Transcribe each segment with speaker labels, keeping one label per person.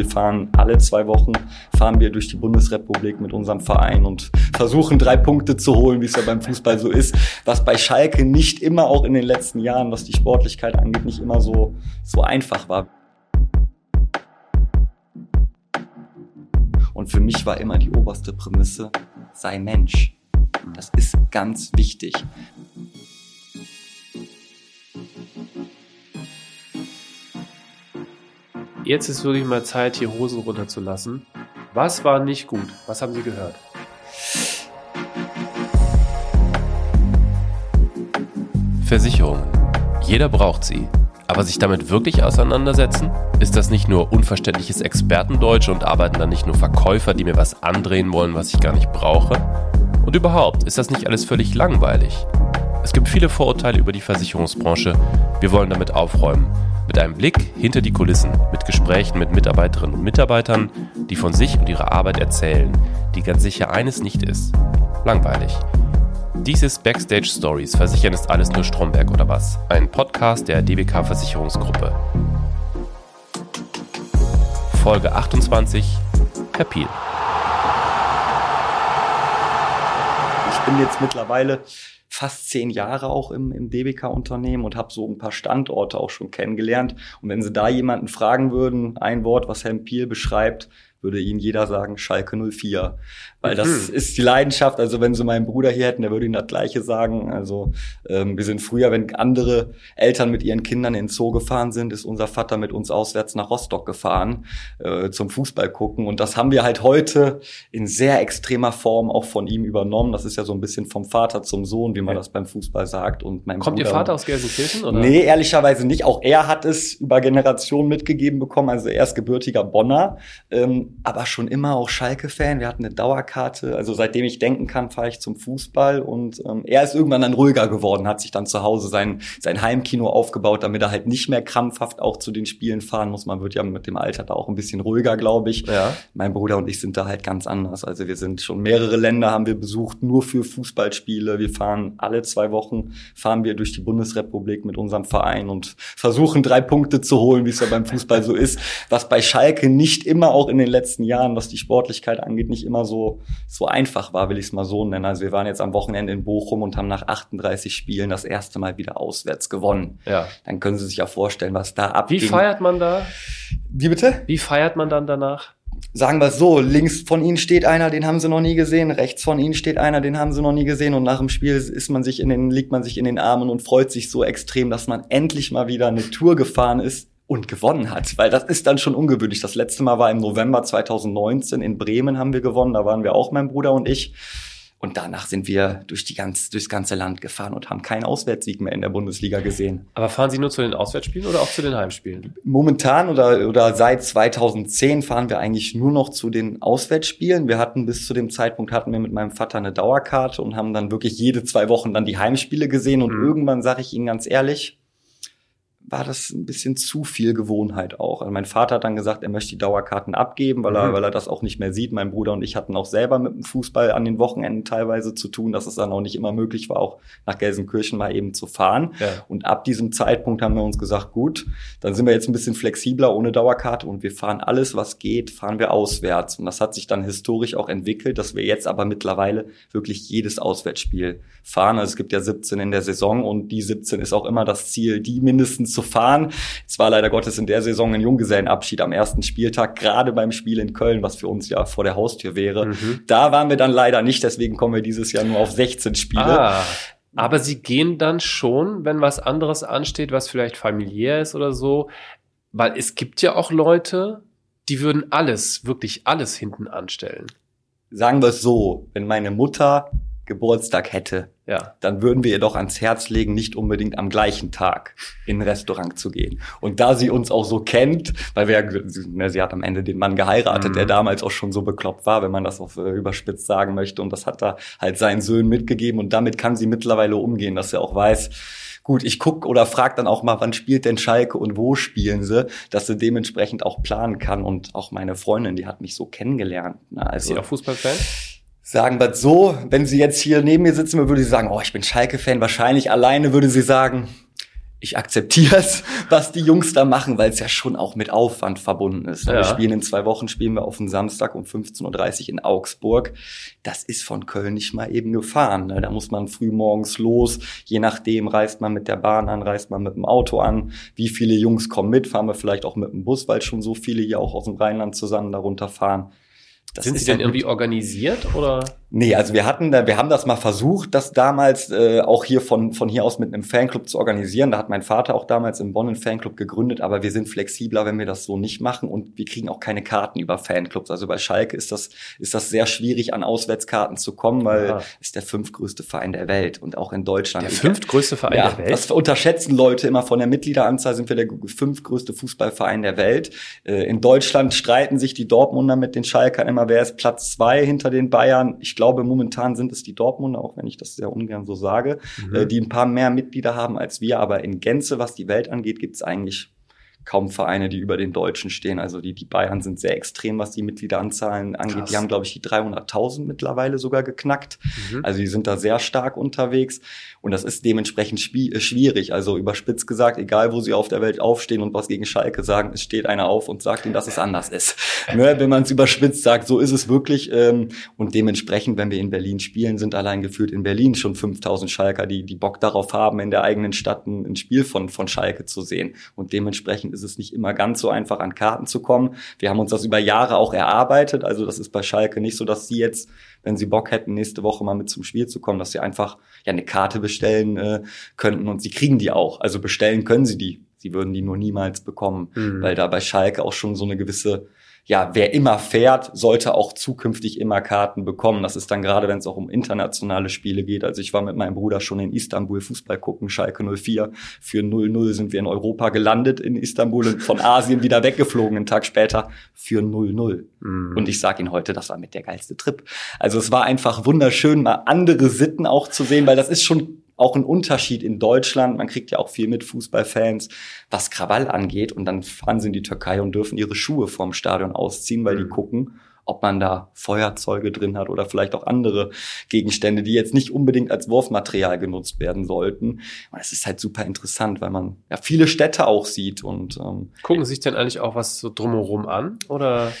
Speaker 1: Wir fahren alle zwei Wochen, fahren wir durch die Bundesrepublik mit unserem Verein und versuchen drei Punkte zu holen, wie es ja beim Fußball so ist. Was bei Schalke nicht immer auch in den letzten Jahren, was die Sportlichkeit angeht, nicht immer so, so einfach war. Und für mich war immer die oberste Prämisse, sei Mensch. Das ist ganz wichtig.
Speaker 2: Jetzt ist wirklich mal Zeit, hier Hosen runterzulassen. Was war nicht gut? Was haben Sie gehört?
Speaker 3: Versicherung. Jeder braucht sie. Aber sich damit wirklich auseinandersetzen? Ist das nicht nur unverständliches Expertendeutsch und arbeiten dann nicht nur Verkäufer, die mir was andrehen wollen, was ich gar nicht brauche? Und überhaupt, ist das nicht alles völlig langweilig? Es gibt viele Vorurteile über die Versicherungsbranche. Wir wollen damit aufräumen. Mit einem Blick hinter die Kulissen, mit Gesprächen mit Mitarbeiterinnen und Mitarbeitern, die von sich und ihrer Arbeit erzählen, die ganz sicher eines nicht ist. Langweilig. Dies ist Backstage Stories. Versichern ist alles nur Stromberg oder was? Ein Podcast der DBK Versicherungsgruppe. Folge 28. Herr Piel.
Speaker 1: Bin jetzt mittlerweile fast zehn Jahre auch im, im DBK-Unternehmen und habe so ein paar Standorte auch schon kennengelernt. Und wenn Sie da jemanden fragen würden, ein Wort, was Herrn Piel beschreibt, würde Ihnen jeder sagen Schalke 04. Weil das mhm. ist die Leidenschaft. Also wenn Sie meinen Bruder hier hätten, der würde Ihnen das Gleiche sagen. Also ähm, wir sind früher, wenn andere Eltern mit ihren Kindern in den Zoo gefahren sind, ist unser Vater mit uns auswärts nach Rostock gefahren äh, zum Fußball gucken. Und das haben wir halt heute in sehr extremer Form auch von ihm übernommen. Das ist ja so ein bisschen vom Vater zum Sohn, wie man das beim Fußball sagt. Und
Speaker 2: mein Kommt Bruder, Ihr Vater aus Gelsenkirchen?
Speaker 1: Oder? Nee, ehrlicherweise nicht. Auch er hat es über Generationen mitgegeben bekommen. Also er ist gebürtiger Bonner, ähm, aber schon immer auch Schalke-Fan. Wir hatten eine Dauer Dauerkarte. Also seitdem ich denken kann, fahre ich zum Fußball und ähm, er ist irgendwann dann ruhiger geworden, hat sich dann zu Hause sein, sein Heimkino aufgebaut, damit er halt nicht mehr krampfhaft auch zu den Spielen fahren muss. Man wird ja mit dem Alter da auch ein bisschen ruhiger, glaube ich. Ja. Mein Bruder und ich sind da halt ganz anders. Also wir sind schon mehrere Länder haben wir besucht, nur für Fußballspiele. Wir fahren alle zwei Wochen, fahren wir durch die Bundesrepublik mit unserem Verein und versuchen drei Punkte zu holen, wie es ja beim Fußball so ist. Was bei Schalke nicht immer auch in den letzten Jahren, was die Sportlichkeit angeht, nicht immer so so, einfach war, will ich es mal so nennen. Also wir waren jetzt am Wochenende in Bochum und haben nach 38 Spielen das erste Mal wieder auswärts gewonnen. Ja. Dann können Sie sich ja vorstellen, was da abgeht.
Speaker 2: Wie feiert man da?
Speaker 1: Wie bitte?
Speaker 2: Wie feiert man dann danach?
Speaker 1: sagen wir es so, links von ihnen steht einer, den haben sie noch nie gesehen, rechts von ihnen steht einer, den haben sie noch nie gesehen und nach dem Spiel ist man sich in den, liegt man sich in den Armen und freut sich so extrem, dass man endlich mal wieder eine Tour gefahren ist, und gewonnen hat, weil das ist dann schon ungewöhnlich. Das letzte Mal war im November 2019 in Bremen haben wir gewonnen, da waren wir auch mein Bruder und ich. Und danach sind wir durch die ganz, durchs ganze Land gefahren und haben keinen Auswärtssieg mehr in der Bundesliga gesehen.
Speaker 2: Aber fahren Sie nur zu den Auswärtsspielen oder auch zu den Heimspielen?
Speaker 1: Momentan oder, oder seit 2010 fahren wir eigentlich nur noch zu den Auswärtsspielen. Wir hatten bis zu dem Zeitpunkt hatten wir mit meinem Vater eine Dauerkarte und haben dann wirklich jede zwei Wochen dann die Heimspiele gesehen. Und mhm. irgendwann sage ich Ihnen ganz ehrlich, war das ein bisschen zu viel Gewohnheit auch. Also mein Vater hat dann gesagt, er möchte die Dauerkarten abgeben, weil er, mhm. weil er das auch nicht mehr sieht. Mein Bruder und ich hatten auch selber mit dem Fußball an den Wochenenden teilweise zu tun, dass es dann auch nicht immer möglich war, auch nach Gelsenkirchen mal eben zu fahren. Ja. Und ab diesem Zeitpunkt haben wir uns gesagt, gut, dann sind wir jetzt ein bisschen flexibler ohne Dauerkarte und wir fahren alles, was geht, fahren wir auswärts. Und das hat sich dann historisch auch entwickelt, dass wir jetzt aber mittlerweile wirklich jedes Auswärtsspiel fahren. Also es gibt ja 17 in der Saison und die 17 ist auch immer das Ziel, die mindestens zu fahren. Es war leider Gottes in der Saison ein Junggesellenabschied am ersten Spieltag, gerade beim Spiel in Köln, was für uns ja vor der Haustür wäre. Mhm. Da waren wir dann leider nicht, deswegen kommen wir dieses Jahr nur auf 16 Spiele. Ah.
Speaker 2: Aber sie gehen dann schon, wenn was anderes ansteht, was vielleicht familiär ist oder so, weil es gibt ja auch Leute, die würden alles, wirklich alles hinten anstellen.
Speaker 1: Sagen wir es so, wenn meine Mutter Geburtstag hätte, ja. dann würden wir ihr doch ans Herz legen, nicht unbedingt am gleichen Tag in ein Restaurant zu gehen. Und da sie uns auch so kennt, weil wir, ne, sie hat am Ende den Mann geheiratet, mhm. der damals auch schon so bekloppt war, wenn man das auf äh, überspitzt sagen möchte. Und das hat er halt seinen Söhnen mitgegeben. Und damit kann sie mittlerweile umgehen, dass er auch weiß, gut, ich guck oder frag dann auch mal, wann spielt denn Schalke und wo spielen sie, dass sie dementsprechend auch planen kann. Und auch meine Freundin, die hat mich so kennengelernt.
Speaker 2: Ne? Also, Ist sie auch Fußballfan?
Speaker 1: Sagen wir so, wenn sie jetzt hier neben mir sitzen würde, würde sie sagen, oh, ich bin Schalke-Fan. Wahrscheinlich alleine würde sie sagen, ich akzeptiere es, was die Jungs da machen, weil es ja schon auch mit Aufwand verbunden ist. Ja. Wir spielen in zwei Wochen, spielen wir auf den Samstag um 15.30 Uhr in Augsburg. Das ist von Köln nicht mal eben gefahren. Ne? Da muss man früh morgens los. Je nachdem reist man mit der Bahn an, reist man mit dem Auto an. Wie viele Jungs kommen mit? Fahren wir vielleicht auch mit dem Bus, weil schon so viele hier auch aus dem Rheinland zusammen darunter fahren.
Speaker 2: Das Sind Sie denn irgendwie organisiert oder?
Speaker 1: Nee, also wir hatten, wir haben das mal versucht, das damals äh, auch hier von, von hier aus mit einem Fanclub zu organisieren. Da hat mein Vater auch damals in Bonn einen Fanclub gegründet, aber wir sind flexibler, wenn wir das so nicht machen und wir kriegen auch keine Karten über Fanclubs. Also bei Schalke ist das, ist das sehr schwierig, an Auswärtskarten zu kommen, weil ja. ist der fünftgrößte Verein der Welt und auch in Deutschland.
Speaker 2: Der fünftgrößte Verein ja, der Welt?
Speaker 1: Das unterschätzen Leute immer von der Mitgliederanzahl sind wir der fünftgrößte Fußballverein der Welt. Äh, in Deutschland streiten sich die Dortmunder mit den Schalkern immer, wer ist Platz zwei hinter den Bayern. Ich glaube, momentan sind es die Dortmunder, auch wenn ich das sehr ungern so sage, mhm. äh, die ein paar mehr Mitglieder haben als wir. Aber in Gänze, was die Welt angeht, gibt es eigentlich kaum Vereine, die über den Deutschen stehen. Also die, die Bayern sind sehr extrem, was die Mitgliederanzahlen angeht. Krass. Die haben, glaube ich, die 300.000 mittlerweile sogar geknackt. Mhm. Also die sind da sehr stark unterwegs. Und das ist dementsprechend äh, schwierig. Also überspitzt gesagt, egal wo sie auf der Welt aufstehen und was gegen Schalke sagen, es steht einer auf und sagt ihnen, dass es anders ist. ne? Wenn man es überspitzt sagt, so ist es wirklich. Ähm, und dementsprechend, wenn wir in Berlin spielen, sind allein geführt in Berlin schon 5000 Schalker, die, die Bock darauf haben, in der eigenen Stadt ein, ein Spiel von, von Schalke zu sehen. Und dementsprechend ist es nicht immer ganz so einfach, an Karten zu kommen. Wir haben uns das über Jahre auch erarbeitet. Also das ist bei Schalke nicht so, dass sie jetzt wenn sie Bock hätten, nächste Woche mal mit zum Spiel zu kommen, dass sie einfach ja eine Karte bestellen äh, könnten und sie kriegen die auch. Also bestellen können sie die. Sie würden die nur niemals bekommen, mhm. weil da bei Schalke auch schon so eine gewisse ja, wer immer fährt, sollte auch zukünftig immer Karten bekommen. Das ist dann gerade, wenn es auch um internationale Spiele geht. Also ich war mit meinem Bruder schon in Istanbul Fußball gucken, Schalke 04. Für 0-0 sind wir in Europa gelandet in Istanbul und von Asien wieder weggeflogen, einen Tag später für 0-0. Mhm. Und ich sage Ihnen heute, das war mit der geilste Trip. Also es war einfach wunderschön, mal andere Sitten auch zu sehen, weil das ist schon auch ein Unterschied in Deutschland. Man kriegt ja auch viel mit Fußballfans, was Krawall angeht. Und dann fahren sie in die Türkei und dürfen ihre Schuhe vorm Stadion ausziehen, weil die mhm. gucken, ob man da Feuerzeuge drin hat oder vielleicht auch andere Gegenstände, die jetzt nicht unbedingt als Wurfmaterial genutzt werden sollten. Und es ist halt super interessant, weil man ja viele Städte auch sieht und ähm,
Speaker 2: gucken sich denn eigentlich auch was so drumherum an oder?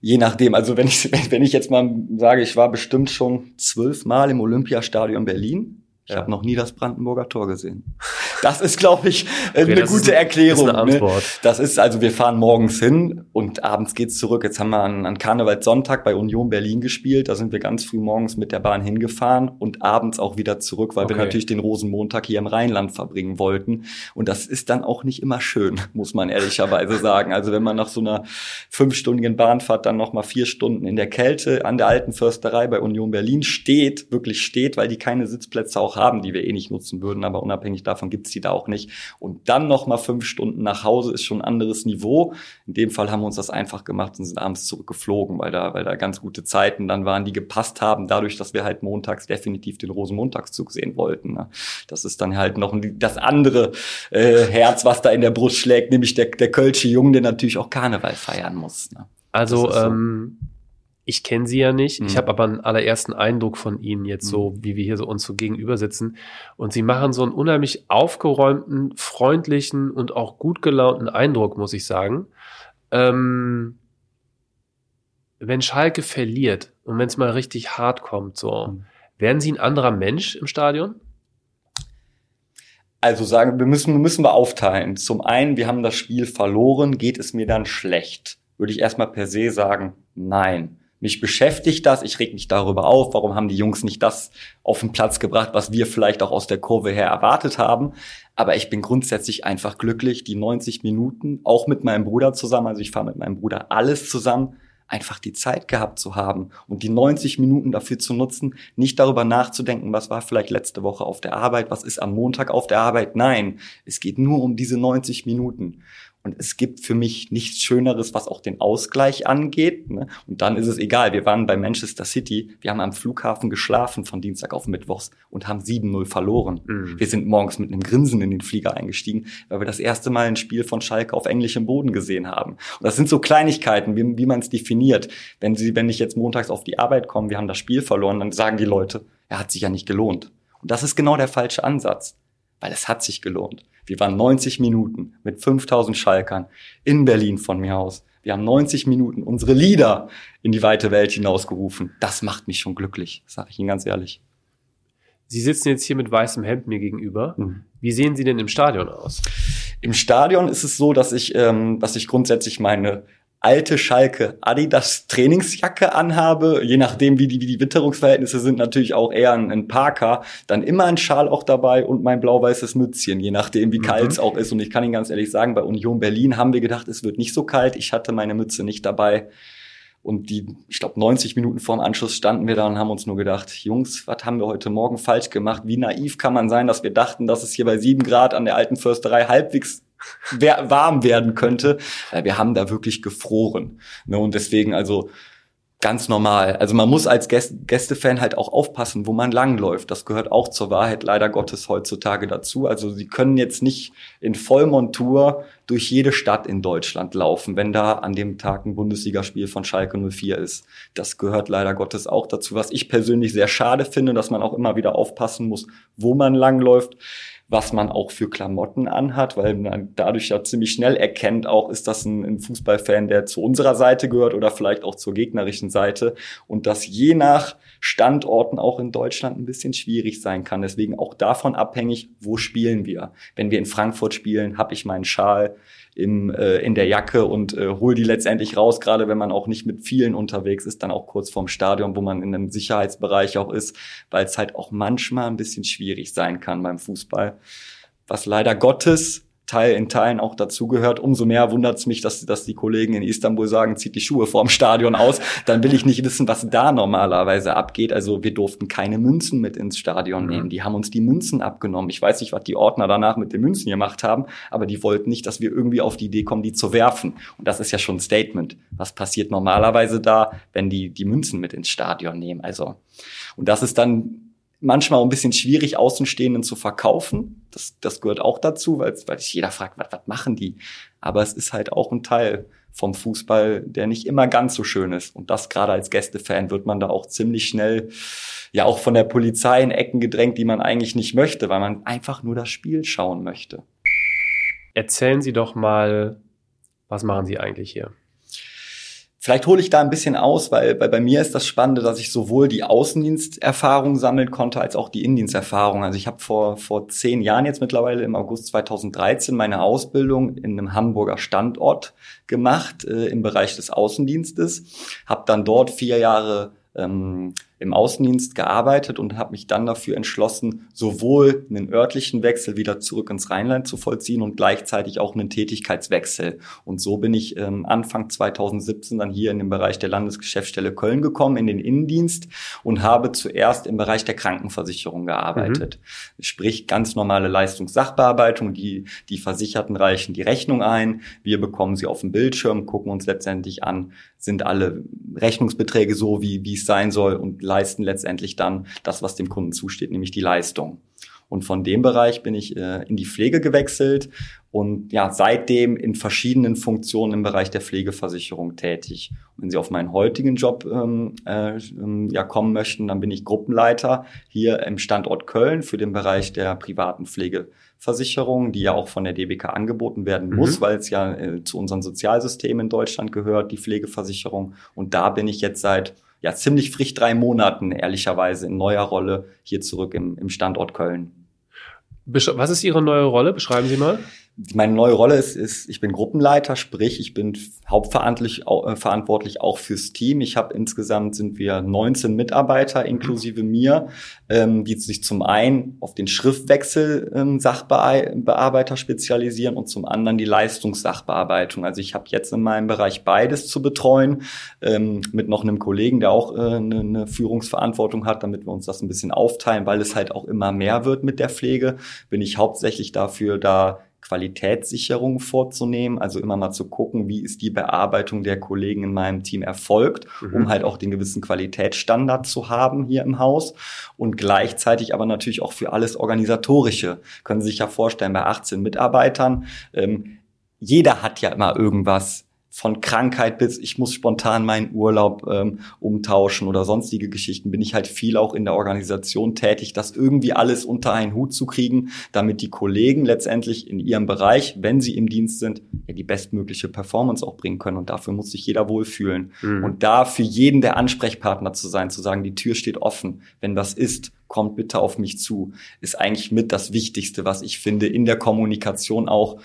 Speaker 1: Je nachdem, also wenn ich, wenn ich jetzt mal sage, ich war bestimmt schon zwölfmal im Olympiastadion Berlin. Ich ja. habe noch nie das Brandenburger Tor gesehen. Das ist, glaube ich, okay, eine gute ein, Erklärung. Das ist, eine ne? Antwort. Ne? das ist also, wir fahren morgens hin und abends geht's zurück. Jetzt haben wir an, an Karnevalssonntag bei Union Berlin gespielt. Da sind wir ganz früh morgens mit der Bahn hingefahren und abends auch wieder zurück, weil okay. wir natürlich den Rosenmontag hier im Rheinland verbringen wollten. Und das ist dann auch nicht immer schön, muss man ehrlicherweise sagen. Also wenn man nach so einer fünfstündigen Bahnfahrt dann noch mal vier Stunden in der Kälte an der alten Försterei bei Union Berlin steht, wirklich steht, weil die keine Sitzplätze auch haben, die wir eh nicht nutzen würden, aber unabhängig davon gibt's die da auch nicht. Und dann noch mal fünf Stunden nach Hause ist schon ein anderes Niveau. In dem Fall haben wir uns das einfach gemacht und sind abends zurückgeflogen, weil da, weil da ganz gute Zeiten dann waren, die gepasst haben, dadurch, dass wir halt montags definitiv den Rosenmontagszug sehen wollten. Ne? Das ist dann halt noch das andere äh, Herz, was da in der Brust schlägt, nämlich der, der Kölsche Jung, der natürlich auch Karneval feiern muss. Ne?
Speaker 2: Also so. ähm, ich kenne sie ja nicht. Mhm. Ich habe aber einen allerersten Eindruck von ihnen jetzt so, mhm. wie wir hier so uns so gegenüber sitzen. Und sie machen so einen unheimlich aufgeräumten, freundlichen und auch gut gelaunten Eindruck, muss ich sagen. Ähm, wenn Schalke verliert und wenn es mal richtig hart kommt, so, mhm. werden sie ein anderer Mensch im Stadion?
Speaker 1: Also sagen, wir müssen, müssen wir aufteilen. Zum einen, wir haben das Spiel verloren, geht es mir dann schlecht? Würde ich erstmal per se sagen, nein. Mich beschäftigt das, ich reg mich darüber auf, warum haben die Jungs nicht das auf den Platz gebracht, was wir vielleicht auch aus der Kurve her erwartet haben. Aber ich bin grundsätzlich einfach glücklich, die 90 Minuten, auch mit meinem Bruder zusammen, also ich fahre mit meinem Bruder alles zusammen, einfach die Zeit gehabt zu haben und die 90 Minuten dafür zu nutzen, nicht darüber nachzudenken, was war vielleicht letzte Woche auf der Arbeit, was ist am Montag auf der Arbeit. Nein, es geht nur um diese 90 Minuten. Und es gibt für mich nichts Schöneres, was auch den Ausgleich angeht. Ne? Und dann ist es egal. Wir waren bei Manchester City. Wir haben am Flughafen geschlafen von Dienstag auf Mittwochs und haben 7-0 verloren. Mhm. Wir sind morgens mit einem Grinsen in den Flieger eingestiegen, weil wir das erste Mal ein Spiel von Schalke auf englischem Boden gesehen haben. Und das sind so Kleinigkeiten, wie, wie man es definiert. Wenn sie, wenn ich jetzt montags auf die Arbeit komme, wir haben das Spiel verloren, dann sagen die Leute, er hat sich ja nicht gelohnt. Und das ist genau der falsche Ansatz weil es hat sich gelohnt. Wir waren 90 Minuten mit 5000 Schalkern in Berlin von mir aus. Wir haben 90 Minuten unsere Lieder in die weite Welt hinausgerufen. Das macht mich schon glücklich, sage ich Ihnen ganz ehrlich.
Speaker 2: Sie sitzen jetzt hier mit weißem Hemd mir gegenüber. Mhm. Wie sehen Sie denn im Stadion aus?
Speaker 1: Im Stadion ist es so, dass ich, ähm, dass ich grundsätzlich meine alte Schalke Adidas Trainingsjacke anhabe, je nachdem wie die, wie die Witterungsverhältnisse sind, natürlich auch eher ein, ein Parker, dann immer ein Schal auch dabei und mein blau-weißes Mützchen, je nachdem wie mhm. kalt es auch ist. Und ich kann Ihnen ganz ehrlich sagen, bei Union Berlin haben wir gedacht, es wird nicht so kalt. Ich hatte meine Mütze nicht dabei. Und die, ich glaube, 90 Minuten vorm Anschluss standen wir da und haben uns nur gedacht, Jungs, was haben wir heute Morgen falsch gemacht? Wie naiv kann man sein, dass wir dachten, dass es hier bei sieben Grad an der alten Försterei halbwegs warm werden könnte. Wir haben da wirklich gefroren. Ne, und deswegen also ganz normal. Also man muss als Gästefan halt auch aufpassen, wo man langläuft. Das gehört auch zur Wahrheit leider Gottes heutzutage dazu. Also sie können jetzt nicht in Vollmontur durch jede Stadt in Deutschland laufen, wenn da an dem Tag ein Bundesligaspiel von Schalke 04 ist. Das gehört leider Gottes auch dazu, was ich persönlich sehr schade finde, dass man auch immer wieder aufpassen muss, wo man langläuft was man auch für Klamotten anhat, weil man dadurch ja ziemlich schnell erkennt, auch ist das ein, ein Fußballfan, der zu unserer Seite gehört oder vielleicht auch zur gegnerischen Seite und das je nach Standorten auch in Deutschland ein bisschen schwierig sein kann. Deswegen auch davon abhängig, wo spielen wir. Wenn wir in Frankfurt spielen, habe ich meinen Schal im, äh, in der Jacke und äh, hol die letztendlich raus, gerade wenn man auch nicht mit vielen unterwegs ist, dann auch kurz vorm Stadion, wo man in einem Sicherheitsbereich auch ist, weil es halt auch manchmal ein bisschen schwierig sein kann beim Fußball. Was leider Gottes Teil in Teilen auch dazugehört. Umso mehr wundert es mich, dass, dass die Kollegen in Istanbul sagen, zieht die Schuhe vorm Stadion aus. Dann will ich nicht wissen, was da normalerweise abgeht. Also wir durften keine Münzen mit ins Stadion mhm. nehmen. Die haben uns die Münzen abgenommen. Ich weiß nicht, was die Ordner danach mit den Münzen gemacht haben, aber die wollten nicht, dass wir irgendwie auf die Idee kommen, die zu werfen. Und das ist ja schon ein Statement. Was passiert normalerweise da, wenn die die Münzen mit ins Stadion nehmen? Also, und das ist dann manchmal auch ein bisschen schwierig, Außenstehenden zu verkaufen. Das, das gehört auch dazu, weil, sich jeder fragt, was, was machen die? Aber es ist halt auch ein Teil vom Fußball, der nicht immer ganz so schön ist. Und das gerade als Gästefan wird man da auch ziemlich schnell ja auch von der Polizei in Ecken gedrängt, die man eigentlich nicht möchte, weil man einfach nur das Spiel schauen möchte.
Speaker 2: Erzählen Sie doch mal, was machen Sie eigentlich hier?
Speaker 1: Vielleicht hole ich da ein bisschen aus, weil, weil bei mir ist das Spannende, dass ich sowohl die Außendiensterfahrung sammeln konnte, als auch die Innendiensterfahrung. Also ich habe vor, vor zehn Jahren jetzt mittlerweile im August 2013 meine Ausbildung in einem Hamburger Standort gemacht äh, im Bereich des Außendienstes, habe dann dort vier Jahre ähm, im Außendienst gearbeitet und habe mich dann dafür entschlossen, sowohl einen örtlichen Wechsel wieder zurück ins Rheinland zu vollziehen und gleichzeitig auch einen Tätigkeitswechsel. Und so bin ich ähm, Anfang 2017 dann hier in den Bereich der Landesgeschäftsstelle Köln gekommen, in den Innendienst und habe zuerst im Bereich der Krankenversicherung gearbeitet. Mhm. Sprich ganz normale Leistungssachbearbeitung, die, die Versicherten reichen die Rechnung ein, wir bekommen sie auf dem Bildschirm, gucken uns letztendlich an, sind alle Rechnungsbeträge so, wie, wie es sein soll und leisten letztendlich dann das, was dem Kunden zusteht, nämlich die Leistung. Und von dem Bereich bin ich äh, in die Pflege gewechselt und ja, seitdem in verschiedenen Funktionen im Bereich der Pflegeversicherung tätig. Und wenn Sie auf meinen heutigen Job ähm, äh, ähm, ja, kommen möchten, dann bin ich Gruppenleiter hier im Standort Köln für den Bereich der privaten Pflegeversicherung, die ja auch von der DBK angeboten werden mhm. muss, weil es ja äh, zu unseren Sozialsystemen in Deutschland gehört, die Pflegeversicherung. Und da bin ich jetzt seit ja ziemlich frisch drei Monaten, ehrlicherweise, in neuer Rolle hier zurück im, im Standort Köln.
Speaker 2: Was ist Ihre neue Rolle? Beschreiben Sie mal
Speaker 1: meine neue Rolle ist, ist, ich bin Gruppenleiter, sprich, ich bin hauptverantwortlich äh, verantwortlich auch fürs Team. Ich habe insgesamt sind wir 19 Mitarbeiter inklusive mir, ähm, die sich zum einen auf den Schriftwechsel ähm, Sachbearbeiter spezialisieren und zum anderen die Leistungssachbearbeitung. Also ich habe jetzt in meinem Bereich beides zu betreuen, ähm, mit noch einem Kollegen, der auch äh, eine, eine Führungsverantwortung hat, damit wir uns das ein bisschen aufteilen, weil es halt auch immer mehr wird mit der Pflege, bin ich hauptsächlich dafür da Qualitätssicherung vorzunehmen, also immer mal zu gucken, wie ist die Bearbeitung der Kollegen in meinem Team erfolgt, mhm. um halt auch den gewissen Qualitätsstandard zu haben hier im Haus und gleichzeitig aber natürlich auch für alles Organisatorische. Können Sie sich ja vorstellen, bei 18 Mitarbeitern, ähm, jeder hat ja immer irgendwas von Krankheit bis ich muss spontan meinen Urlaub ähm, umtauschen oder sonstige Geschichten, bin ich halt viel auch in der Organisation tätig, das irgendwie alles unter einen Hut zu kriegen, damit die Kollegen letztendlich in ihrem Bereich, wenn sie im Dienst sind, ja die bestmögliche Performance auch bringen können. Und dafür muss sich jeder wohlfühlen. Mhm. Und da für jeden der Ansprechpartner zu sein, zu sagen, die Tür steht offen, wenn was ist, kommt bitte auf mich zu, ist eigentlich mit das Wichtigste, was ich finde in der Kommunikation auch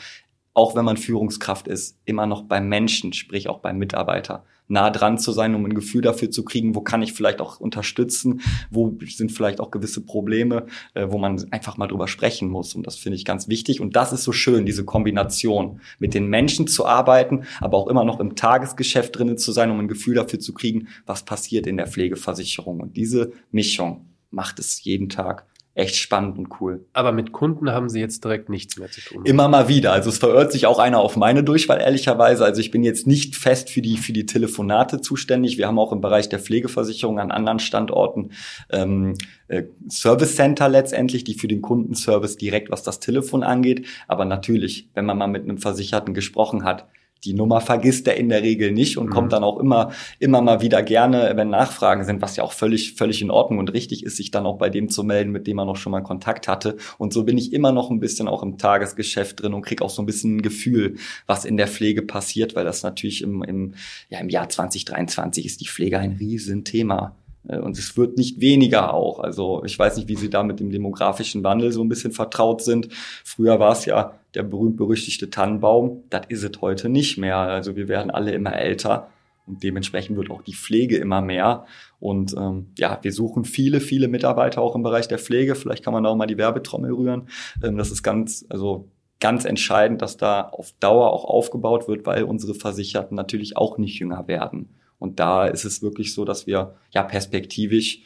Speaker 1: auch wenn man Führungskraft ist, immer noch beim Menschen, sprich auch beim Mitarbeiter, nah dran zu sein, um ein Gefühl dafür zu kriegen, wo kann ich vielleicht auch unterstützen, wo sind vielleicht auch gewisse Probleme, äh, wo man einfach mal drüber sprechen muss. Und das finde ich ganz wichtig. Und das ist so schön, diese Kombination, mit den Menschen zu arbeiten, aber auch immer noch im Tagesgeschäft drinnen zu sein, um ein Gefühl dafür zu kriegen, was passiert in der Pflegeversicherung. Und diese Mischung macht es jeden Tag echt spannend und cool.
Speaker 2: Aber mit Kunden haben Sie jetzt direkt nichts mehr zu tun.
Speaker 1: Immer mal wieder. Also es verirrt sich auch einer auf meine Durchwahl, ehrlicherweise. Also ich bin jetzt nicht fest für die, für die Telefonate zuständig. Wir haben auch im Bereich der Pflegeversicherung an anderen Standorten ähm, äh, Service Center letztendlich, die für den Kundenservice direkt, was das Telefon angeht. Aber natürlich, wenn man mal mit einem Versicherten gesprochen hat, die Nummer vergisst er in der Regel nicht und mhm. kommt dann auch immer, immer mal wieder gerne, wenn Nachfragen sind, was ja auch völlig, völlig in Ordnung und richtig ist, sich dann auch bei dem zu melden, mit dem man noch schon mal Kontakt hatte. Und so bin ich immer noch ein bisschen auch im Tagesgeschäft drin und krieg auch so ein bisschen ein Gefühl, was in der Pflege passiert, weil das natürlich im, im, ja, im Jahr 2023 ist die Pflege ein Riesenthema. Äh, und es wird nicht weniger auch. Also ich weiß nicht, wie Sie da mit dem demografischen Wandel so ein bisschen vertraut sind. Früher war es ja der berühmt-berüchtigte Tannenbaum. Das ist es heute nicht mehr. Also wir werden alle immer älter. Und dementsprechend wird auch die Pflege immer mehr. Und ähm, ja, wir suchen viele, viele Mitarbeiter auch im Bereich der Pflege. Vielleicht kann man da auch mal die Werbetrommel rühren. Ähm, das ist ganz, also ganz entscheidend, dass da auf Dauer auch aufgebaut wird, weil unsere Versicherten natürlich auch nicht jünger werden. Und da ist es wirklich so, dass wir ja perspektivisch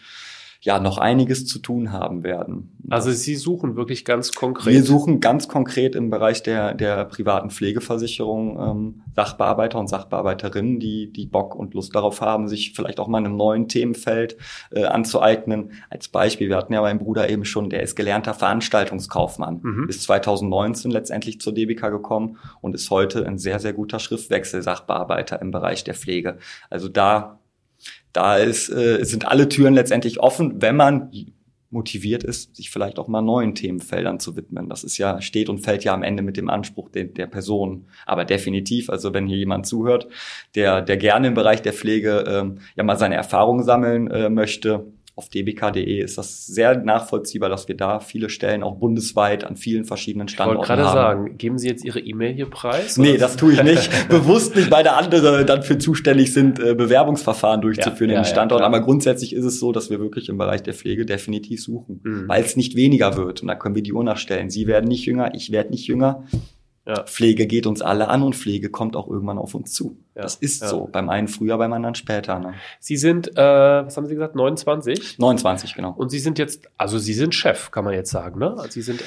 Speaker 1: ja noch einiges zu tun haben werden.
Speaker 2: Also Sie suchen wirklich ganz konkret.
Speaker 1: Wir suchen ganz konkret im Bereich der, der privaten Pflegeversicherung ähm, Sachbearbeiter und Sachbearbeiterinnen, die, die Bock und Lust darauf haben, sich vielleicht auch mal in einem neuen Themenfeld äh, anzueignen. Als Beispiel, wir hatten ja meinen Bruder eben schon, der ist gelernter Veranstaltungskaufmann, mhm. ist 2019 letztendlich zur DBK gekommen und ist heute ein sehr, sehr guter Schriftwechsel-Sachbearbeiter im Bereich der Pflege. Also da da ist, äh, sind alle Türen letztendlich offen, wenn man motiviert ist, sich vielleicht auch mal neuen Themenfeldern zu widmen. Das ist ja, steht und fällt ja am Ende mit dem Anspruch der, der Person. Aber definitiv, also wenn hier jemand zuhört, der, der gerne im Bereich der Pflege ähm, ja mal seine Erfahrungen sammeln äh, möchte, auf dbk.de ist das sehr nachvollziehbar, dass wir da viele Stellen auch bundesweit an vielen verschiedenen Standorten haben. Ich wollte gerade sagen,
Speaker 2: geben Sie jetzt Ihre E-Mail hier preis?
Speaker 1: Nee, das tue ich nicht. Bewusst nicht, weil da andere dann für zuständig sind, äh, Bewerbungsverfahren durchzuführen ja, in den ja, Standorten. Ja, Aber grundsätzlich ist es so, dass wir wirklich im Bereich der Pflege definitiv suchen, mhm. weil es nicht weniger wird. Und da können wir die Uhr nachstellen. Sie werden nicht jünger, ich werde nicht jünger. Ja. Pflege geht uns alle an und Pflege kommt auch irgendwann auf uns zu. Ja. Das ist ja. so. Beim einen früher, beim anderen später. Ne?
Speaker 2: Sie sind, äh, was haben Sie gesagt, 29?
Speaker 1: 29, genau.
Speaker 2: Und Sie sind jetzt, also Sie sind Chef, kann man jetzt sagen, ne? Sie sind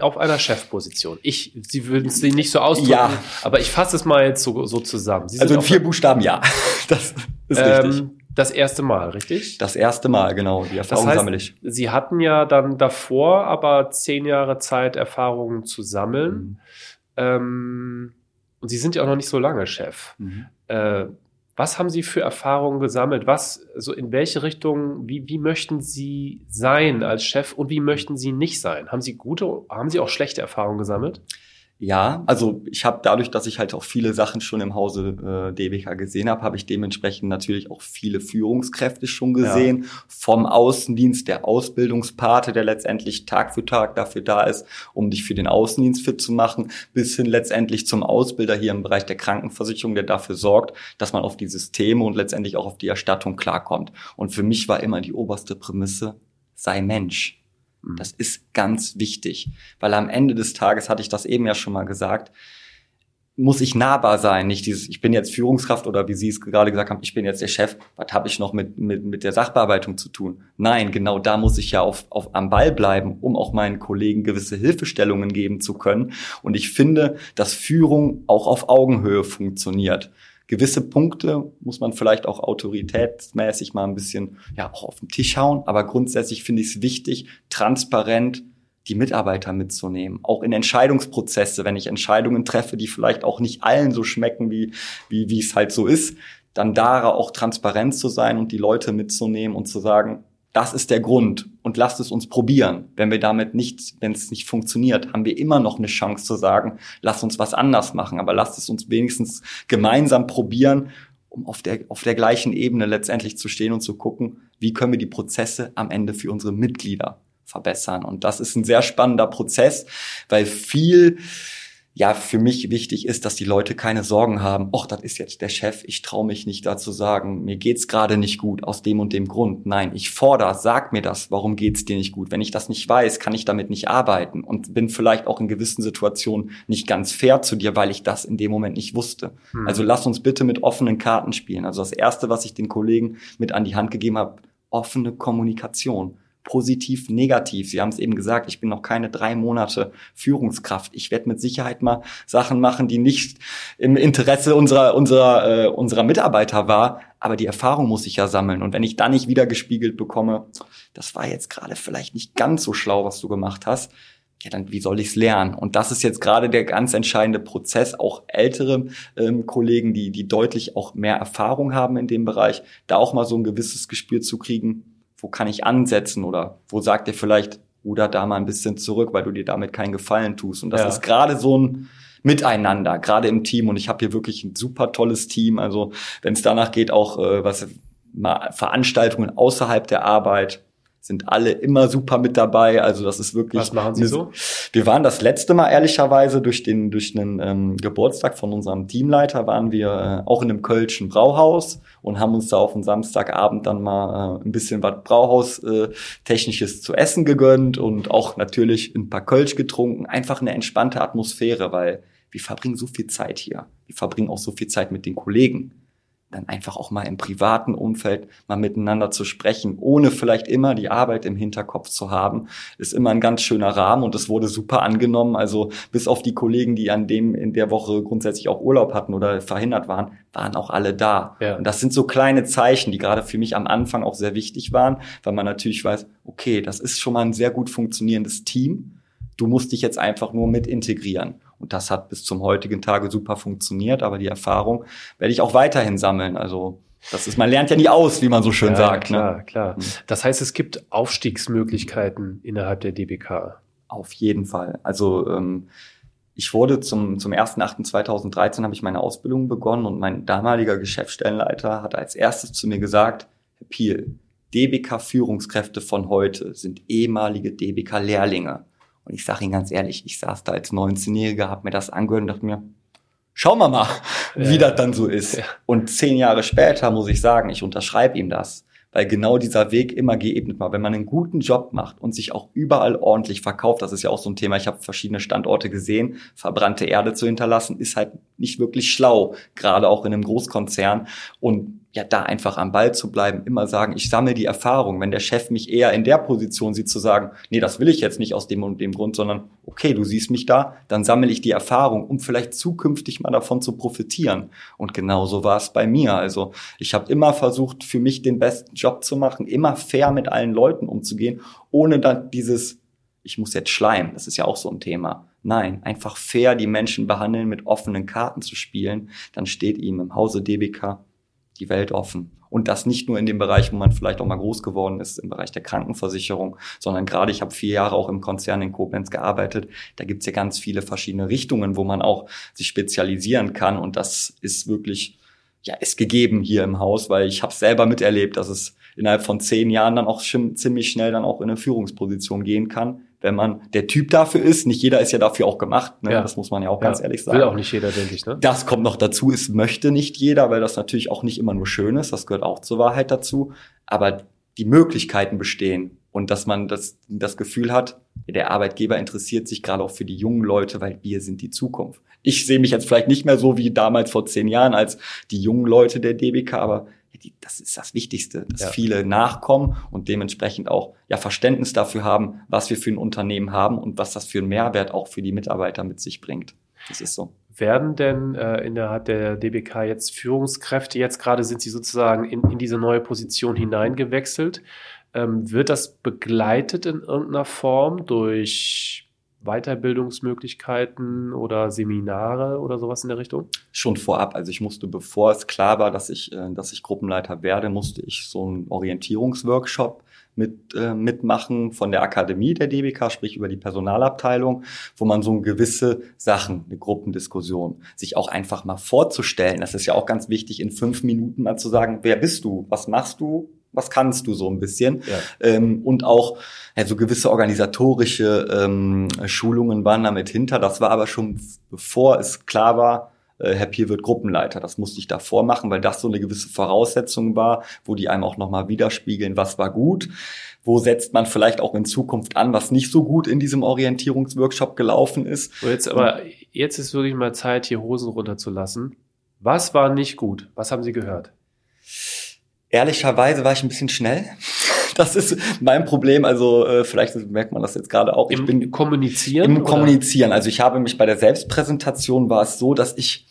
Speaker 2: auf einer Chefposition. Ich, Sie würden es nicht so ausdrücken, ja. aber ich fasse es mal jetzt so, so zusammen.
Speaker 1: also in vier Buchstaben, ja.
Speaker 2: Das ist ähm, richtig. Das erste Mal, richtig?
Speaker 1: Das erste Mal, genau. Die Erfahrung das heißt, sammle ich.
Speaker 2: Sie hatten ja dann davor aber zehn Jahre Zeit, Erfahrungen zu sammeln. Mhm. Ähm, und Sie sind ja auch noch nicht so lange Chef. Mhm. Äh, was haben Sie für Erfahrungen gesammelt? Was, so in welche Richtung, wie, wie möchten Sie sein als Chef und wie möchten Sie nicht sein? Haben Sie gute, haben Sie auch schlechte Erfahrungen gesammelt?
Speaker 1: Ja, also ich habe dadurch, dass ich halt auch viele Sachen schon im Hause äh, DBK gesehen habe, habe ich dementsprechend natürlich auch viele Führungskräfte schon gesehen. Ja. Vom Außendienst, der Ausbildungspate, der letztendlich Tag für Tag dafür da ist, um dich für den Außendienst fit zu machen, bis hin letztendlich zum Ausbilder hier im Bereich der Krankenversicherung, der dafür sorgt, dass man auf die Systeme und letztendlich auch auf die Erstattung klarkommt. Und für mich war immer die oberste Prämisse, sei Mensch. Mhm. Das ist ganz wichtig, weil am Ende des Tages, hatte ich das eben ja schon mal gesagt, muss ich nahbar sein, nicht dieses, ich bin jetzt Führungskraft oder wie Sie es gerade gesagt haben, ich bin jetzt der Chef, was habe ich noch mit, mit, mit der Sachbearbeitung zu tun? Nein, genau da muss ich ja auf, auf, am Ball bleiben, um auch meinen Kollegen gewisse Hilfestellungen geben zu können. Und ich finde, dass Führung auch auf Augenhöhe funktioniert gewisse Punkte muss man vielleicht auch autoritätsmäßig mal ein bisschen ja auch auf den Tisch hauen. Aber grundsätzlich finde ich es wichtig, transparent die Mitarbeiter mitzunehmen, auch in Entscheidungsprozesse, wenn ich Entscheidungen treffe, die vielleicht auch nicht allen so schmecken, wie, wie, wie es halt so ist, dann da auch transparent zu sein und die Leute mitzunehmen und zu sagen, das ist der Grund und lasst es uns probieren. Wenn wir damit nicht, wenn es nicht funktioniert, haben wir immer noch eine Chance zu sagen, lasst uns was anders machen, aber lasst es uns wenigstens gemeinsam probieren, um auf der, auf der gleichen Ebene letztendlich zu stehen und zu gucken, wie können wir die Prozesse am Ende für unsere Mitglieder verbessern. Und das ist ein sehr spannender Prozess, weil viel ja für mich wichtig ist, dass die Leute keine Sorgen haben, ach, das ist jetzt der Chef, ich traue mich nicht dazu sagen, mir geht's gerade nicht gut aus dem und dem Grund. Nein, ich fordere, sag mir das, warum geht's dir nicht gut? Wenn ich das nicht weiß, kann ich damit nicht arbeiten und bin vielleicht auch in gewissen Situationen nicht ganz fair zu dir, weil ich das in dem Moment nicht wusste. Hm. Also lass uns bitte mit offenen Karten spielen. Also das erste, was ich den Kollegen mit an die Hand gegeben habe, offene Kommunikation positiv, negativ. Sie haben es eben gesagt, ich bin noch keine drei Monate Führungskraft. Ich werde mit Sicherheit mal Sachen machen, die nicht im Interesse unserer, unserer, äh, unserer Mitarbeiter war. Aber die Erfahrung muss ich ja sammeln. Und wenn ich dann nicht wieder gespiegelt bekomme, das war jetzt gerade vielleicht nicht ganz so schlau, was du gemacht hast, ja, dann wie soll ich es lernen? Und das ist jetzt gerade der ganz entscheidende Prozess, auch ältere ähm, Kollegen, die, die deutlich auch mehr Erfahrung haben in dem Bereich, da auch mal so ein gewisses Gespür zu kriegen, wo kann ich ansetzen oder wo sagt ihr vielleicht, ruder da mal ein bisschen zurück, weil du dir damit keinen Gefallen tust. Und das ja. ist gerade so ein Miteinander, gerade im Team. Und ich habe hier wirklich ein super tolles Team. Also wenn es danach geht, auch äh, was mal Veranstaltungen außerhalb der Arbeit, sind alle immer super mit dabei. Also das ist wirklich.
Speaker 2: Was machen Sie so?
Speaker 1: Wir waren das letzte Mal ehrlicherweise durch den durch einen ähm, Geburtstag von unserem Teamleiter waren wir äh, auch in einem Kölschen Brauhaus und haben uns da auf einen Samstagabend dann mal äh, ein bisschen was Brauhaus äh, technisches zu essen gegönnt und auch natürlich ein paar Kölsch getrunken. Einfach eine entspannte Atmosphäre, weil wir verbringen so viel Zeit hier. Wir verbringen auch so viel Zeit mit den Kollegen dann einfach auch mal im privaten Umfeld mal miteinander zu sprechen, ohne vielleicht immer die Arbeit im Hinterkopf zu haben, ist immer ein ganz schöner Rahmen und es wurde super angenommen. Also bis auf die Kollegen, die an dem in der Woche grundsätzlich auch Urlaub hatten oder verhindert waren, waren auch alle da. Ja. Und das sind so kleine Zeichen, die gerade für mich am Anfang auch sehr wichtig waren, weil man natürlich weiß, okay, das ist schon mal ein sehr gut funktionierendes Team. Du musst dich jetzt einfach nur mit integrieren. Und das hat bis zum heutigen Tage super funktioniert, aber die Erfahrung werde ich auch weiterhin sammeln. Also das ist, man lernt ja nie aus, wie man so schön
Speaker 2: ja,
Speaker 1: sagt.
Speaker 2: Klar, ne? klar. Hm. Das heißt, es gibt Aufstiegsmöglichkeiten innerhalb der DBK.
Speaker 1: Auf jeden Fall. Also ähm, ich wurde zum, zum 1.8.2013 habe ich meine Ausbildung begonnen und mein damaliger Geschäftsstellenleiter hat als erstes zu mir gesagt, Herr Piel, DBK-Führungskräfte von heute sind ehemalige DBK-Lehrlinge. Und ich sage Ihnen ganz ehrlich, ich saß da als 19-Jähriger, habe mir das angehört und dachte mir, schauen wir mal, wie ja, das dann so ist. Ja. Und zehn Jahre später muss ich sagen, ich unterschreibe ihm das weil genau dieser Weg immer geebnet war. Wenn man einen guten Job macht und sich auch überall ordentlich verkauft, das ist ja auch so ein Thema, ich habe verschiedene Standorte gesehen, verbrannte Erde zu hinterlassen, ist halt nicht wirklich schlau, gerade auch in einem Großkonzern. Und ja, da einfach am Ball zu bleiben, immer sagen, ich sammle die Erfahrung. Wenn der Chef mich eher in der Position sieht, zu sagen, nee, das will ich jetzt nicht aus dem und dem Grund, sondern okay, du siehst mich da, dann sammle ich die Erfahrung, um vielleicht zukünftig mal davon zu profitieren. Und genauso war es bei mir. Also ich habe immer versucht, für mich den besten Job zu machen, immer fair mit allen Leuten umzugehen, ohne dann dieses, ich muss jetzt schleimen, das ist ja auch so ein Thema. Nein, einfach fair die Menschen behandeln, mit offenen Karten zu spielen, dann steht ihm im Hause DBK die Welt offen. Und das nicht nur in dem Bereich, wo man vielleicht auch mal groß geworden ist, im Bereich der Krankenversicherung, sondern gerade, ich habe vier Jahre auch im Konzern in Koblenz gearbeitet. Da gibt's ja ganz viele verschiedene Richtungen, wo man auch sich spezialisieren kann. Und das ist wirklich, ja, ist gegeben hier im Haus, weil ich habe selber miterlebt, dass es innerhalb von zehn Jahren dann auch ziemlich schnell dann auch in eine Führungsposition gehen kann wenn man der Typ dafür ist. Nicht jeder ist ja dafür auch gemacht. Ne? Ja. Das muss man ja auch ja. ganz ehrlich sagen.
Speaker 2: Will auch nicht jeder, denke ich. Ne?
Speaker 1: Das kommt noch dazu. Es möchte nicht jeder, weil das natürlich auch nicht immer nur schön ist. Das gehört auch zur Wahrheit dazu. Aber die Möglichkeiten bestehen und dass man das, das Gefühl hat, der Arbeitgeber interessiert sich gerade auch für die jungen Leute, weil wir sind die Zukunft. Ich sehe mich jetzt vielleicht nicht mehr so wie damals vor zehn Jahren als die jungen Leute der DBK, aber die, das ist das Wichtigste, dass ja. viele nachkommen und dementsprechend auch ja Verständnis dafür haben, was wir für ein Unternehmen haben und was das für einen Mehrwert auch für die Mitarbeiter mit sich bringt. Das ist so.
Speaker 2: Werden denn äh, innerhalb der DBK jetzt Führungskräfte, jetzt gerade sind sie sozusagen in, in diese neue Position hineingewechselt, Ähm, wird das begleitet in irgendeiner Form durch Weiterbildungsmöglichkeiten oder Seminare oder sowas in der Richtung?
Speaker 1: Schon vorab. Also ich musste, bevor es klar war, dass ich, äh, dass ich Gruppenleiter werde, musste ich so einen Orientierungsworkshop mit, äh, mitmachen von der Akademie der DBK, sprich über die Personalabteilung, wo man so gewisse Sachen, eine Gruppendiskussion, sich auch einfach mal vorzustellen. Das ist ja auch ganz wichtig, in fünf Minuten mal zu sagen, wer bist du, was machst du, was kannst du so ein bisschen. Ja. Ähm, und auch ja, so gewisse organisatorische ähm, Schulungen waren damit hinter. Das war aber schon bevor es klar war, äh, Herr Pier wird Gruppenleiter. Das musste ich davor machen, weil das so eine gewisse Voraussetzung war, wo die einem auch nochmal widerspiegeln, was war gut. Wo setzt man vielleicht auch in Zukunft an, was nicht so gut in diesem Orientierungsworkshop gelaufen ist.
Speaker 2: So jetzt aber, jetzt ist wirklich mal Zeit, hier Hosen runterzulassen. Was war nicht gut? Was haben Sie gehört?
Speaker 1: Ehrlicherweise war ich ein bisschen schnell. Das ist mein Problem. Also äh, vielleicht merkt man das jetzt gerade auch.
Speaker 2: Im ich bin Kommunizieren.
Speaker 1: Im oder? Kommunizieren. Also ich habe mich bei der Selbstpräsentation war es so, dass ich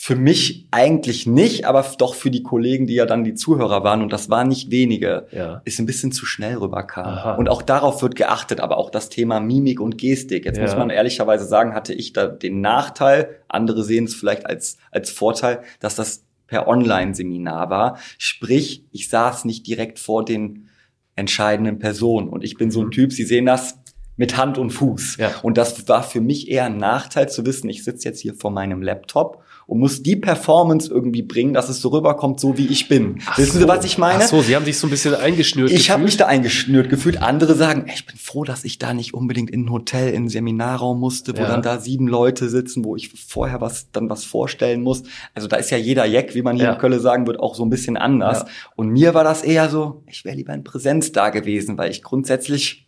Speaker 1: für mich eigentlich nicht, aber doch für die Kollegen, die ja dann die Zuhörer waren, und das waren nicht wenige, ja. ist ein bisschen zu schnell rüberkam. Aha. Und auch darauf wird geachtet, aber auch das Thema Mimik und Gestik. Jetzt ja. muss man ehrlicherweise sagen, hatte ich da den Nachteil, andere sehen es vielleicht als, als Vorteil, dass das per Online-Seminar war. Sprich, ich saß nicht direkt vor den entscheidenden Personen. Und ich bin so ein mhm. Typ, Sie sehen das mit Hand und Fuß. Ja. Und das war für mich eher ein Nachteil zu wissen, ich sitze jetzt hier vor meinem Laptop und muss die Performance irgendwie bringen, dass es so rüberkommt, so wie ich bin. Ach Wissen so. Sie, was ich meine? Ach
Speaker 2: so, Sie haben sich so ein bisschen eingeschnürt
Speaker 1: Ich habe mich da eingeschnürt gefühlt. Andere sagen, ey, ich bin froh, dass ich da nicht unbedingt in ein Hotel, in einen Seminarraum musste, wo ja. dann da sieben Leute sitzen, wo ich vorher was dann was vorstellen muss. Also da ist ja jeder Jack, wie man hier ja. in Köln sagen wird, auch so ein bisschen anders. Ja. Und mir war das eher so, ich wäre lieber in Präsenz da gewesen, weil ich grundsätzlich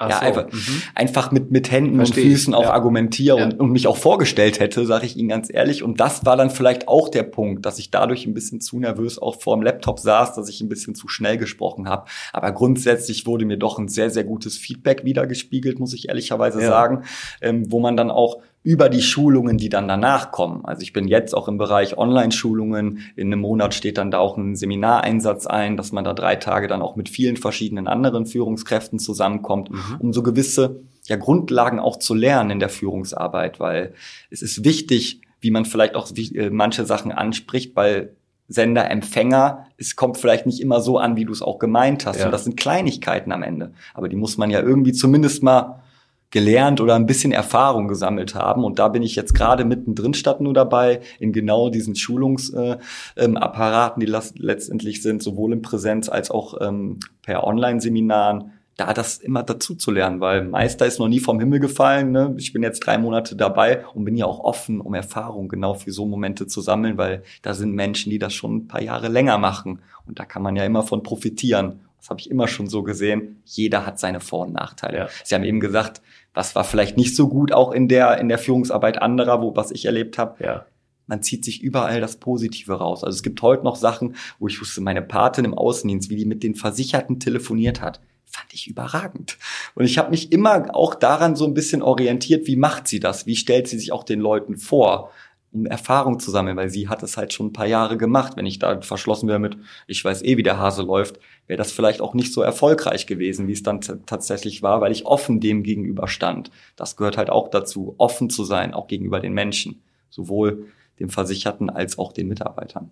Speaker 1: Ach ja, so. einfach, mhm. einfach mit, mit Händen Versteh und Füßen auch ja. argumentiere ja. und, und mich auch vorgestellt hätte, sage ich Ihnen ganz ehrlich. Und das war dann vielleicht auch der Punkt, dass ich dadurch ein bisschen zu nervös auch vor dem Laptop saß, dass ich ein bisschen zu schnell gesprochen habe. Aber grundsätzlich wurde mir doch ein sehr, sehr gutes Feedback wiedergespiegelt, muss ich ehrlicherweise ja. sagen, ähm, wo man dann auch über die Schulungen, die dann danach kommen. Also ich bin jetzt auch im Bereich Online-Schulungen. In einem Monat steht dann da auch ein Seminareinsatz ein, dass man da drei Tage dann auch mit vielen verschiedenen anderen Führungskräften zusammenkommt, mhm. um so gewisse ja, Grundlagen auch zu lernen in der Führungsarbeit, weil es ist wichtig, wie man vielleicht auch äh, manche Sachen anspricht, weil Sender, Empfänger, es kommt vielleicht nicht immer so an, wie du es auch gemeint hast. Ja. Und das sind Kleinigkeiten am Ende. Aber die muss man ja irgendwie zumindest mal gelernt oder ein bisschen Erfahrung gesammelt haben. Und da bin ich jetzt gerade mittendrin statt nur dabei, in genau diesen Schulungsapparaten, äh, ähm, die letztendlich sind, sowohl in Präsenz als auch ähm, per Online-Seminaren, da das immer dazu zu lernen, weil Meister ist noch nie vom Himmel gefallen. Ne? Ich bin jetzt drei Monate dabei und bin ja auch offen, um Erfahrung genau für so Momente zu sammeln, weil da sind Menschen, die das schon ein paar Jahre länger machen. Und da kann man ja immer von profitieren. Das habe ich immer schon so gesehen. Jeder hat seine Vor- und Nachteile. Ja. Sie haben eben gesagt, was war vielleicht nicht so gut auch in der in der Führungsarbeit anderer, wo was ich erlebt habe. Ja. Man zieht sich überall das Positive raus. Also es gibt heute noch Sachen, wo ich wusste, meine Patin im Außendienst, wie die mit den Versicherten telefoniert hat, fand ich überragend. Und ich habe mich immer auch daran so ein bisschen orientiert, wie macht sie das? Wie stellt sie sich auch den Leuten vor? Um Erfahrung zu sammeln, weil sie hat es halt schon ein paar Jahre gemacht. Wenn ich da verschlossen wäre mit, ich weiß eh, wie der Hase läuft, wäre das vielleicht auch nicht so erfolgreich gewesen, wie es dann tatsächlich war, weil ich offen dem gegenüber stand. Das gehört halt auch dazu, offen zu sein, auch gegenüber den Menschen, sowohl dem Versicherten als auch den Mitarbeitern.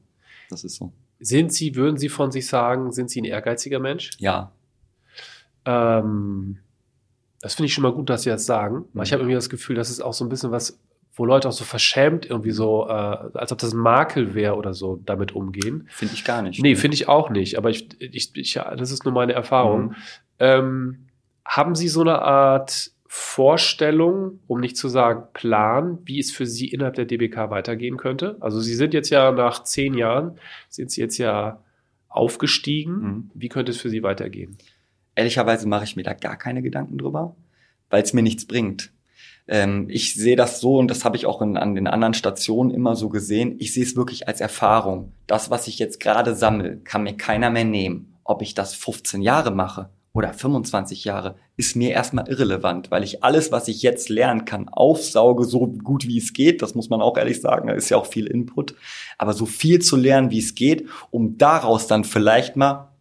Speaker 1: Das ist so.
Speaker 2: Sind Sie, würden Sie von sich sagen, sind Sie ein ehrgeiziger Mensch?
Speaker 1: Ja.
Speaker 2: Ähm, das finde ich schon mal gut, dass Sie das sagen. Mhm. Ich habe irgendwie das Gefühl, das ist auch so ein bisschen was wo Leute auch so verschämt irgendwie so, äh, als ob das ein Makel wäre oder so, damit umgehen.
Speaker 1: Finde ich gar nicht.
Speaker 2: Nee, finde ich auch nicht. Aber ich, ich, ich, ja, das ist nur meine Erfahrung. Mhm. Ähm, haben Sie so eine Art Vorstellung, um nicht zu sagen Plan, wie es für Sie innerhalb der DBK weitergehen könnte? Also Sie sind jetzt ja nach zehn Jahren, sind Sie jetzt ja aufgestiegen. Mhm. Wie könnte es für Sie weitergehen?
Speaker 1: Ehrlicherweise mache ich mir da gar keine Gedanken drüber, weil es mir nichts bringt. Ähm, ich sehe das so und das habe ich auch in, an den anderen Stationen immer so gesehen. Ich sehe es wirklich als Erfahrung. Das, was ich jetzt gerade sammle, kann mir keiner mehr nehmen. Ob ich das 15 Jahre mache oder 25 Jahre, ist mir erstmal irrelevant, weil ich alles, was ich jetzt lernen kann, aufsauge, so gut wie es geht. Das muss man auch ehrlich sagen, da ist ja auch viel Input. Aber so viel zu lernen, wie es geht, um daraus dann vielleicht mal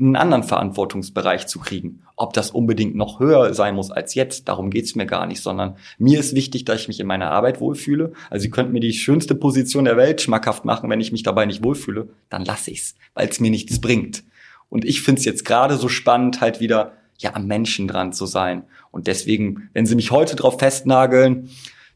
Speaker 1: einen anderen Verantwortungsbereich zu kriegen. Ob das unbedingt noch höher sein muss als jetzt, darum geht's mir gar nicht, sondern mir ist wichtig, dass ich mich in meiner Arbeit wohlfühle. Also Sie könnten mir die schönste Position der Welt schmackhaft machen, wenn ich mich dabei nicht wohlfühle, dann lasse ich's, weil es mir nichts bringt. Und ich finde es jetzt gerade so spannend, halt wieder ja am Menschen dran zu sein. Und deswegen, wenn Sie mich heute drauf festnageln,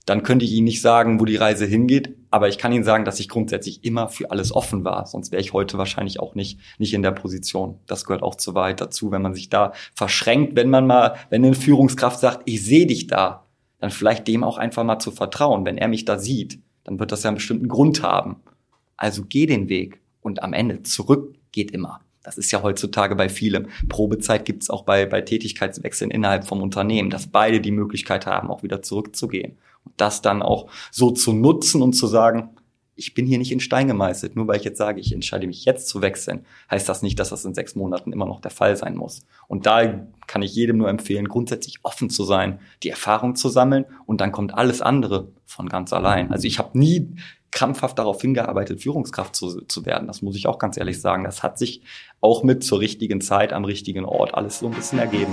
Speaker 1: dann könnte ich Ihnen nicht sagen, wo die Reise hingeht, aber ich kann Ihnen sagen, dass ich grundsätzlich immer für alles offen war. Sonst wäre ich heute wahrscheinlich auch nicht, nicht in der Position. Das gehört auch zu weit dazu, wenn man sich da verschränkt, wenn man mal, wenn eine Führungskraft sagt, ich sehe dich da, dann vielleicht dem auch einfach mal zu vertrauen. Wenn er mich da sieht, dann wird das ja einen bestimmten Grund haben. Also geh den Weg und am Ende zurück geht immer. Das ist ja heutzutage bei vielem. Probezeit gibt es auch bei, bei Tätigkeitswechseln innerhalb vom Unternehmen, dass beide die Möglichkeit haben, auch wieder zurückzugehen. Und das dann auch so zu nutzen und zu sagen, ich bin hier nicht in Stein gemeißelt. Nur weil ich jetzt sage, ich entscheide mich jetzt zu wechseln, heißt das nicht, dass das in sechs Monaten immer noch der Fall sein muss. Und da kann ich jedem nur empfehlen, grundsätzlich offen zu sein, die Erfahrung zu sammeln und dann kommt alles andere von ganz allein. Also ich habe nie krampfhaft darauf hingearbeitet, Führungskraft zu, zu werden. Das muss ich auch ganz ehrlich sagen. Das hat sich auch mit zur richtigen Zeit am richtigen Ort alles so ein bisschen ergeben.